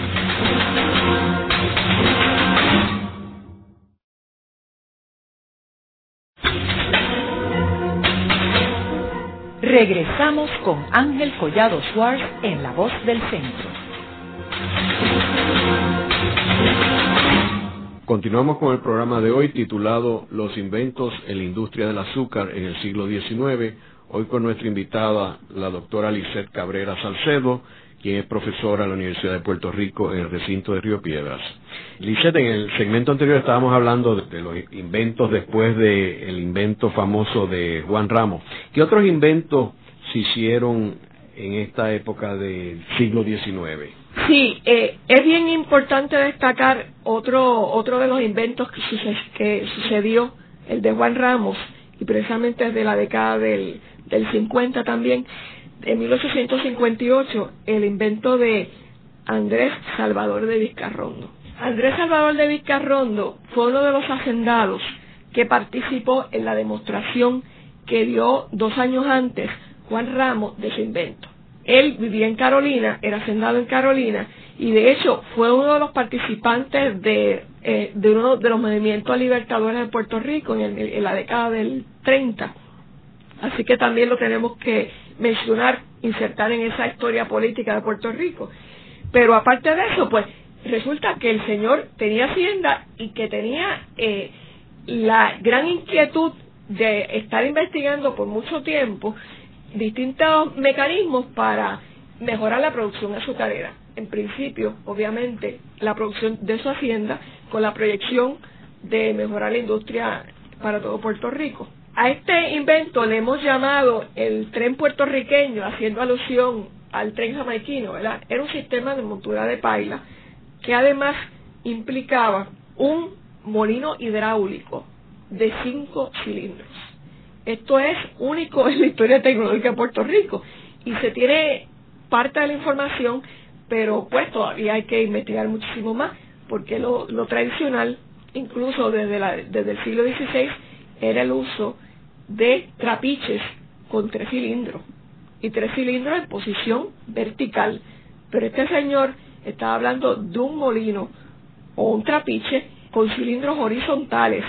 Regresamos con Ángel Collado Schwartz en La Voz del Centro. Continuamos con el programa de hoy titulado Los inventos en la industria del azúcar en el siglo XIX. Hoy con nuestra invitada, la doctora Lisette Cabrera Salcedo, quien es profesora en la Universidad de Puerto Rico en el recinto de Río Piedras. Lisette, en el segmento anterior estábamos hablando de, los inventos después del invento famoso de Juan Ramos. ¿Qué otros inventos se hicieron en esta época del siglo XIX? Sí, eh, es bien importante destacar otro, otro de los inventos que, sucedió, el de Juan Ramos, y precisamente desde la década del, del 50 también, en 1858, el invento de Andrés Salvador de Vizcarrondo. Andrés Salvador de Vizcarrondo fue uno de los hacendados que participó en la demostración que dio dos años antes Juan Ramos de su invento. Él vivía en Carolina, era hacendado en Carolina, y de hecho fue uno de los participantes de, eh, de uno de los movimientos libertadores de Puerto Rico en, en, la década del 30. Así que también lo tenemos que mencionar, insertar en esa historia política de Puerto Rico. Pero aparte de eso, pues resulta que el señor tenía hacienda y que tenía eh, la gran inquietud de estar investigando por mucho tiempo distintos mecanismos para mejorar la producción azucarera. En principio, obviamente, la producción de su hacienda con la proyección de mejorar la industria para todo Puerto Rico. A este invento le hemos llamado el tren puertorriqueño, haciendo alusión al tren jamaiquino, ¿verdad? Era un sistema de montura de paila que además implicaba un molino hidráulico de cinco cilindros. Esto es único en la historia tecnológica de Puerto Rico y se tiene parte de la información, pero pues todavía hay que investigar muchísimo más, porque lo, tradicional, incluso desde, la, desde el siglo XVI, era el uso de trapiches con tres cilindros y tres cilindros en posición vertical. Pero este señor estaba hablando de un molino o un trapiche con cilindros horizontales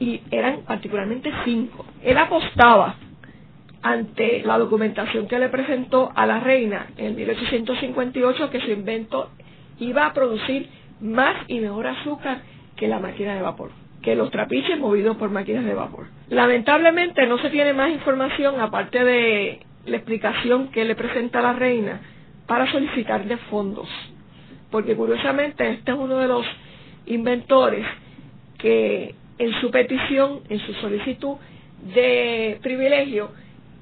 y eran particularmente cinco. Él apostaba ante la documentación que le presentó a la reina en 1858 que su invento iba a producir más y mejor azúcar que la máquina de vapor, que los trapiches movidos por máquinas de vapor. Lamentablemente no se tiene más información aparte de la explicación que le presenta la reina para solicitar de fondos, porque curiosamente este es uno de los inventores que en su petición, en su solicitud de privilegio,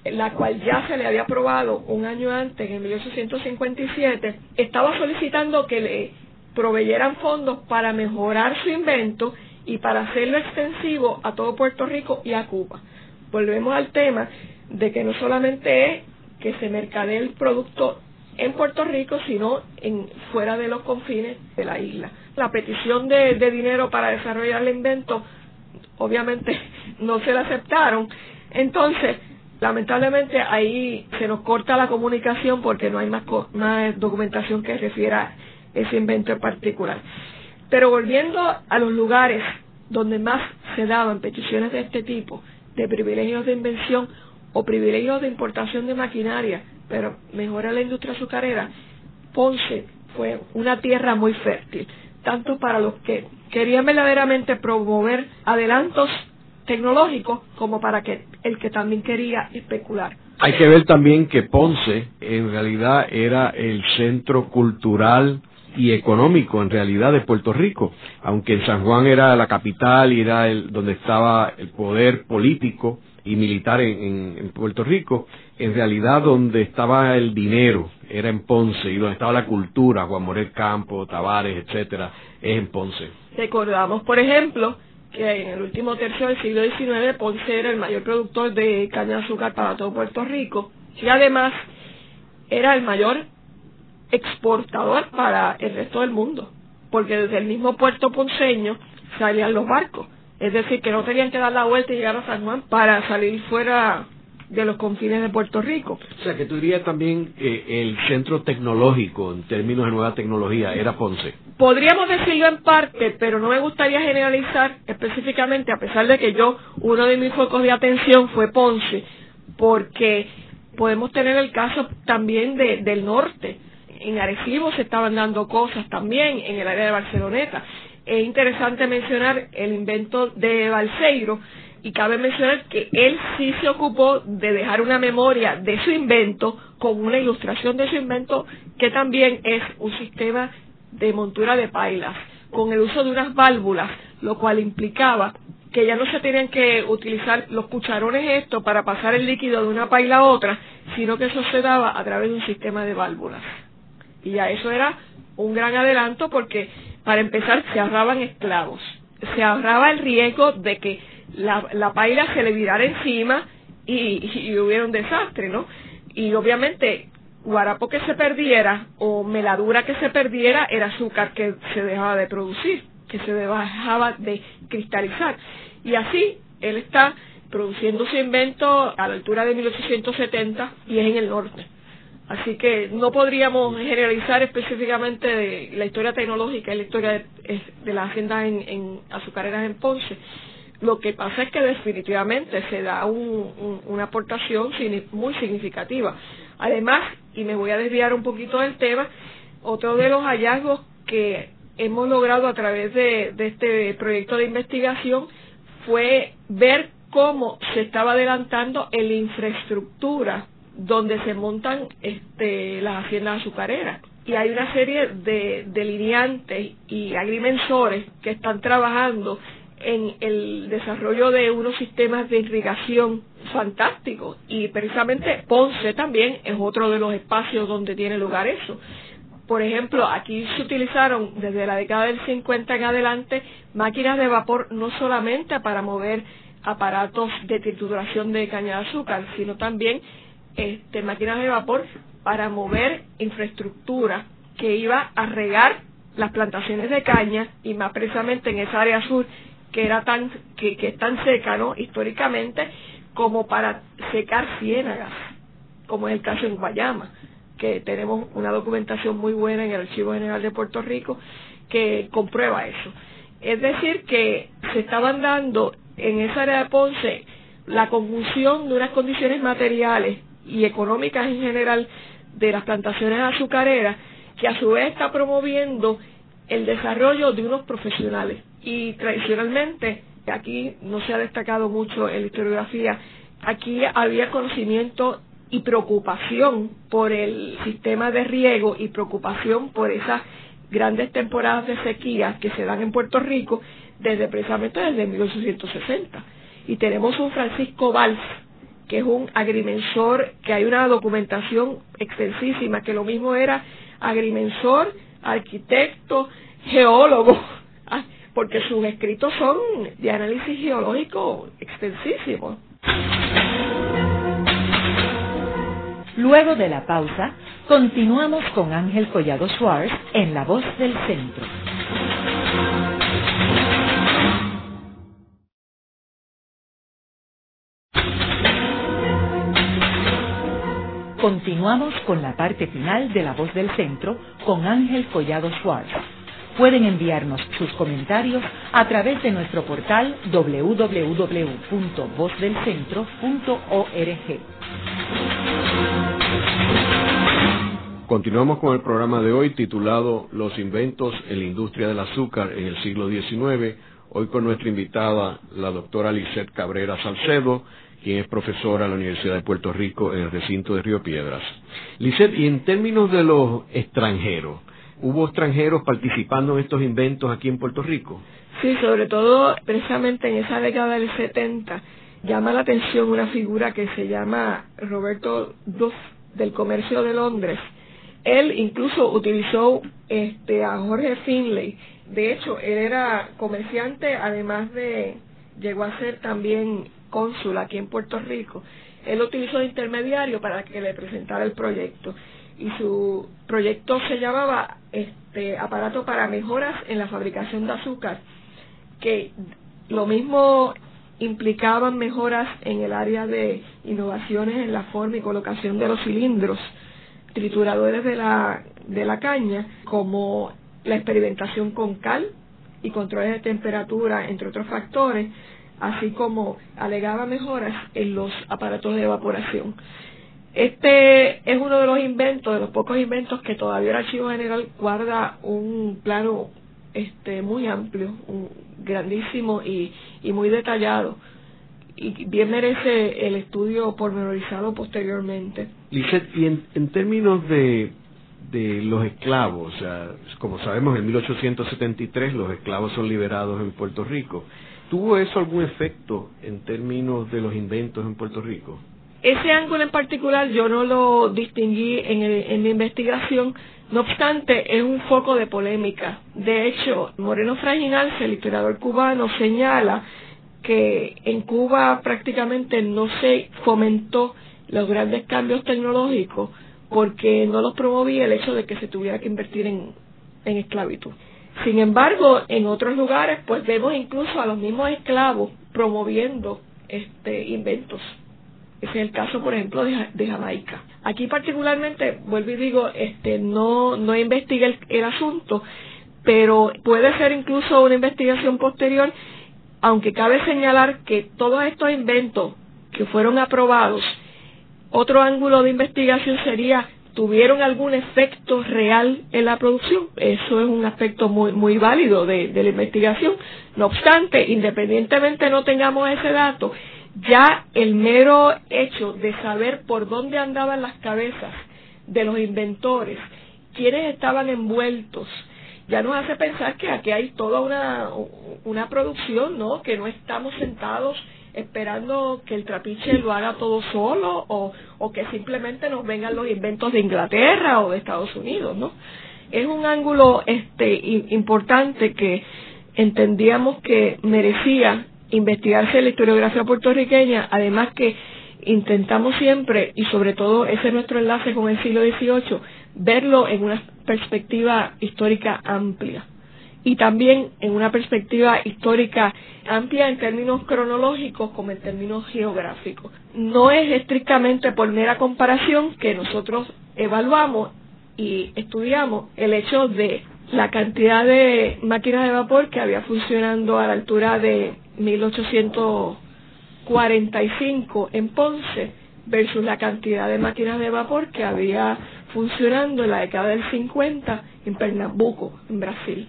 la cual ya se le había aprobado un año antes, en 1857, estaba solicitando que le proveyeran fondos para mejorar su invento y para hacerlo extensivo a todo Puerto Rico y a Cuba. Volvemos al tema de que no solamente es que se mercadee el producto en Puerto Rico, sino en fuera de los confines de la isla. La petición de, de dinero para desarrollar el invento, obviamente no se la aceptaron. Entonces, lamentablemente ahí se nos corta la comunicación porque no hay más, más documentación que refiera ese invento en particular. Pero volviendo a los lugares donde más se daban peticiones de este tipo, de privilegios de invención o privilegios de importación de maquinaria, pero mejora la industria azucarera, Ponce fue una tierra muy fértil, tanto para los que querían verdaderamente promover adelantos tecnológicos como para que el que también quería especular. Hay que ver también que Ponce en realidad era el centro cultural y económico en realidad de Puerto Rico, aunque San Juan era la capital y era el, donde estaba el poder político y militar en, Puerto Rico, en realidad donde estaba el dinero era en Ponce y donde estaba la cultura, Juan Morel Campo, Tavares, etcétera, es en Ponce. Recordamos, por ejemplo, que en el último tercio del siglo XIX Ponce era el mayor productor de caña de azúcar para todo Puerto Rico y además era el mayor exportador para el resto del mundo, porque desde el mismo puerto ponceño salían los barcos, es decir, que no tenían que dar la vuelta y llegar a San Juan para salir fuera de los confines de Puerto Rico. O sea, que tú dirías también que el centro tecnológico en términos de nueva tecnología era Ponce. Podríamos decirlo en parte, pero no me gustaría generalizar específicamente, a pesar de que yo, uno de mis focos de atención fue Ponce, porque podemos tener el caso también de, del norte en Arecibo se estaban dando cosas también en el área de Barceloneta. Es interesante mencionar el invento de Balseiro y cabe mencionar que él sí se ocupó de dejar una memoria de su invento con una ilustración de su invento que también es un sistema de montura de pailas con el uso de unas válvulas, lo cual implicaba que ya no se tenían que utilizar los cucharones estos para pasar el líquido de una paila a otra, sino que eso se daba a través de un sistema de válvulas. Y ya eso era un gran adelanto porque, para empezar, se ahorraban esclavos. Se ahorraba el riesgo de que la, la paila se le virara encima y, y, hubiera un desastre, ¿no? Y obviamente, guarapo que se perdiera o meladura que se perdiera era azúcar que se dejaba de producir, que se dejaba de cristalizar. Y así él está produciendo su invento a la altura de 1870 y es en el norte. Así que no podríamos generalizar específicamente de la historia tecnológica y la historia de, de las haciendas en, azucareras en Ponce. Lo que pasa es que definitivamente se da una aportación muy significativa. Además, y me voy a desviar un poquito del tema, otro de los hallazgos que hemos logrado a través de este proyecto de investigación fue ver cómo se estaba adelantando en la infraestructura donde se montan este, las haciendas azucareras. Y hay una serie de delineantes y agrimensores que están trabajando en el desarrollo de unos sistemas de irrigación fantásticos. Y precisamente Ponce también es otro de los espacios donde tiene lugar eso. Por ejemplo, aquí se utilizaron desde la década del 50 en adelante máquinas de vapor no solamente para mover aparatos de trituración de caña de azúcar, sino también este, máquinas de vapor para mover infraestructura que iba a regar las plantaciones de caña y más precisamente en esa área sur que era tan que, es tan seca no históricamente como para secar ciénagas como es el caso en Guayama que tenemos una documentación muy buena en el Archivo General de Puerto Rico que comprueba eso. Es decir que se estaban dando en esa área de Ponce la conjunción de unas condiciones materiales y económicas en general de las plantaciones azucareras, que a su vez está promoviendo el desarrollo de unos profesionales. Y tradicionalmente, aquí no se ha destacado mucho en la historiografía, aquí había conocimiento y preocupación por el sistema de riego y preocupación por esas grandes temporadas de sequía que se dan en Puerto Rico desde precisamente desde 1860. Y tenemos un Francisco Valls, que es un agrimensor, que hay una documentación extensísima, que lo mismo era agrimensor, arquitecto, geólogo, porque sus escritos son de análisis geológico extensísimos. Luego de la pausa, continuamos con Ángel Collado Schwartz en La Voz del Centro. Continuamos con la parte final de La Voz del Centro con Ángel Collado Schwartz. Pueden enviarnos sus comentarios a través de nuestro portal www.vozdelcentro.org. Continuamos con el programa de hoy titulado Los inventos en la industria del azúcar en el siglo XIX. Hoy con nuestra invitada, la doctora Lisette Cabrera Salcedo, quien es profesora en la Universidad de Puerto Rico en el recinto de Río Piedras. Lisette, y en términos de los extranjeros, ¿hubo extranjeros participando en estos inventos aquí en Puerto Rico? Sí, sobre todo precisamente en esa década del 70 llama la atención una figura que se llama Roberto Duff del Comercio de Londres. Él incluso utilizó este, a Jorge Finlay. De hecho, él era comerciante, además de, llegó a ser también cónsul aquí en Puerto Rico, él utilizó de intermediario para que le presentara el proyecto. Y su proyecto se llamaba este aparato para mejoras en la fabricación de azúcar, que lo mismo implicaban mejoras en el área de innovaciones en la forma y colocación de los cilindros trituradores de la, de la caña, como la experimentación con cal y controles de temperatura, entre otros factores, así como alegaba mejoras en los aparatos de evaporación. Este es uno de los inventos, de los pocos inventos que todavía el Archivo General guarda un plano este, muy amplio, grandísimo y, y muy detallado. Y bien merece el estudio pormenorizado posteriormente. Lisette, y en, en términos de, de los esclavos, o sea, como sabemos, en 1873 los esclavos son liberados en Puerto Rico. ¿Tuvo eso algún efecto en términos de los inventos en Puerto Rico? Ese ángulo en particular yo no lo distinguí en, en mi investigación, no obstante es un foco de polémica. De hecho, Moreno Fraginal, el historiador cubano, señala que en Cuba prácticamente no se fomentó los grandes cambios tecnológicos porque no los promovía el hecho de que se tuviera que invertir en esclavitud. Sin embargo, en otros lugares, pues vemos incluso a los mismos esclavos promoviendo este inventos. Ese es el caso, por ejemplo, de, Jamaica. Aquí particularmente, vuelvo y digo, este, no, no investiga el, el asunto, pero puede ser incluso una investigación posterior, aunque cabe señalar que todos estos inventos que fueron aprobados, otro ángulo de investigación sería tuvieron algún efecto real en la producción. Eso es un aspecto muy, muy válido de, la investigación. No obstante, independientemente no tengamos ese dato, ya el mero hecho de saber por dónde andaban las cabezas de los inventores, quiénes estaban envueltos, ya nos hace pensar que aquí hay toda una, una producción, ¿no? Que no estamos sentados esperando que el trapiche lo haga todo solo o, o que simplemente nos vengan los inventos de Inglaterra o de Estados Unidos, ¿no? Es un ángulo este importante que entendíamos que merecía investigarse la historiografía puertorriqueña, además que intentamos siempre, y sobre todo ese es nuestro enlace con el siglo XVIII, verlo en una perspectiva histórica amplia y también en una perspectiva histórica amplia en términos cronológicos como en términos geográficos. No es estrictamente por mera comparación que nosotros evaluamos y estudiamos el hecho de la cantidad de máquinas de vapor que había funcionando a la altura de 1800 45 en Ponce versus la cantidad de máquinas de vapor que había funcionando en la década del 50 en Pernambuco, en Brasil.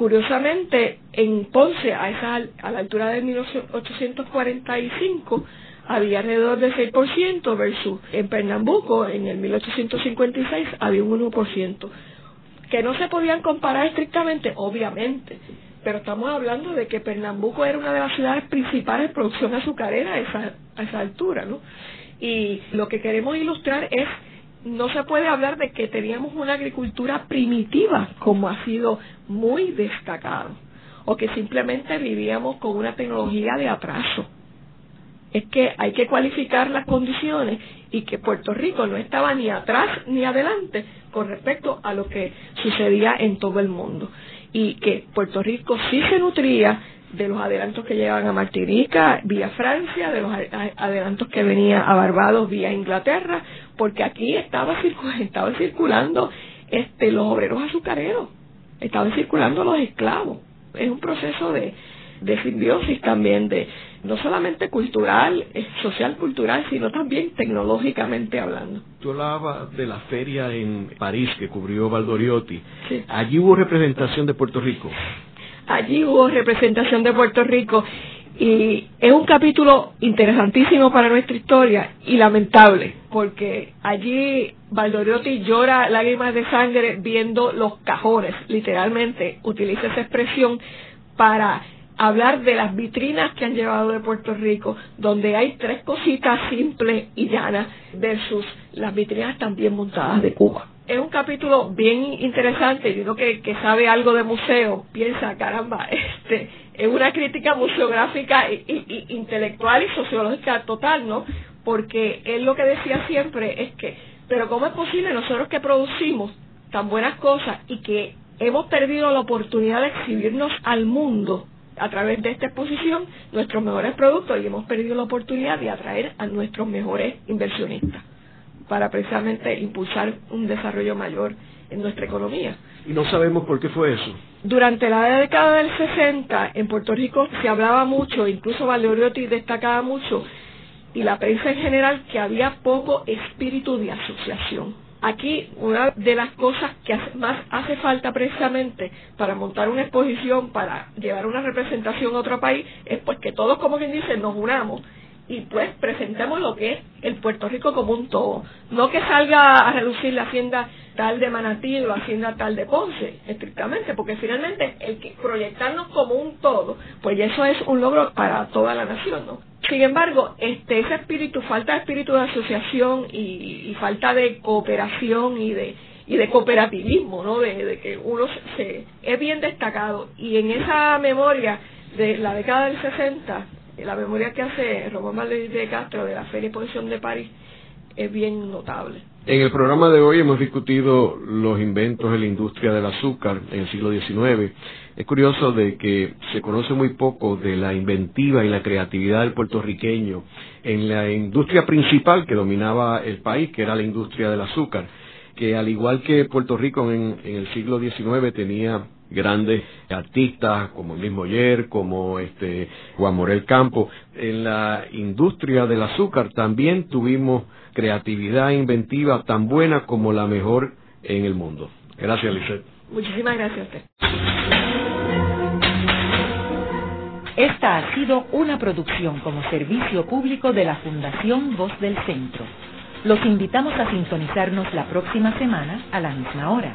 Curiosamente, en Ponce, a, esa, a la altura de 1845, había alrededor del 6% versus en Pernambuco, en el 1856, había un 1%. Que no se podían comparar estrictamente, obviamente, pero estamos hablando de que Pernambuco era una de las ciudades principales de producción azucarera a esa, a esa altura, ¿no? Y lo que queremos ilustrar es no se puede hablar de que teníamos una agricultura primitiva, como ha sido muy destacado, o que simplemente vivíamos con una tecnología de atraso. Es que hay que cualificar las condiciones y que Puerto Rico no estaba ni atrás ni adelante con respecto a lo que sucedía en todo el mundo. Y que Puerto Rico sí se nutría de los adelantos que llegaban a Martinica vía Francia, de los adelantos que venían a Barbados vía Inglaterra, porque aquí estaba, estaban circulando este, los obreros azucareros, estaban circulando los esclavos. Es un proceso de, de simbiosis también, de no solamente cultural, social cultural, sino también tecnológicamente hablando. Tú hablabas de la feria en París que cubrió Valdoriotti. Allí hubo representación de Puerto Rico. Allí hubo representación de Puerto Rico y es un capítulo interesantísimo para nuestra historia y lamentable, porque allí Valdoriotti llora lágrimas de sangre viendo los cajones, literalmente utiliza esa expresión para hablar de las vitrinas que han llevado de Puerto Rico, donde hay tres cositas simples y llanas versus las vitrinas también montadas de Cuba es un capítulo bien interesante y uno que, que sabe algo de museo piensa, caramba, este es una crítica museográfica y, intelectual y sociológica total, ¿no? Porque él lo que decía siempre es que, pero ¿cómo es posible nosotros que producimos tan buenas cosas y que hemos perdido la oportunidad de exhibirnos al mundo a través de esta exposición nuestros mejores productos y hemos perdido la oportunidad de atraer a nuestros mejores inversionistas? Para precisamente impulsar un desarrollo mayor en nuestra economía. Y no sabemos por qué fue eso. Durante la década del 60 en Puerto Rico se hablaba mucho, incluso Valeoriotti destacaba mucho, y la prensa en general, que había poco espíritu de asociación. Aquí una de las cosas que más hace falta precisamente para montar una exposición, para llevar una representación a otro país, es pues que todos, como quien dice, nos unamos y pues presentemos lo que es el Puerto Rico como un todo. No que salga a reducir la hacienda tal de Manatí o la hacienda tal de Ponce, estrictamente, porque finalmente el que proyectarnos como un todo, pues eso es un logro para toda la nación, ¿no? Sin embargo, este, ese espíritu, falta de espíritu de asociación y, falta de cooperación y de y de cooperativismo, ¿no? De, de que uno se, es bien destacado y en esa memoria de la década del 60 la memoria que hace Román de Castro de la Feria y Exposición de París es bien notable. En el programa de hoy hemos discutido los inventos en la industria del azúcar en el siglo XIX. Es curioso de que se conoce muy poco de la inventiva y la creatividad del puertorriqueño en la industria principal que dominaba el país, que era la industria del azúcar, que al igual que Puerto Rico en, en el siglo XIX tenía grandes artistas como el mismo Yer, como este Juan Morel Campo. En la industria del azúcar también tuvimos creatividad inventiva tan buena como la mejor en el mundo. Gracias, Lisette. Muchísimas gracias a usted. Esta ha sido una producción como servicio público de la Fundación Voz del Centro. Los invitamos a sintonizarnos la próxima semana a la misma hora.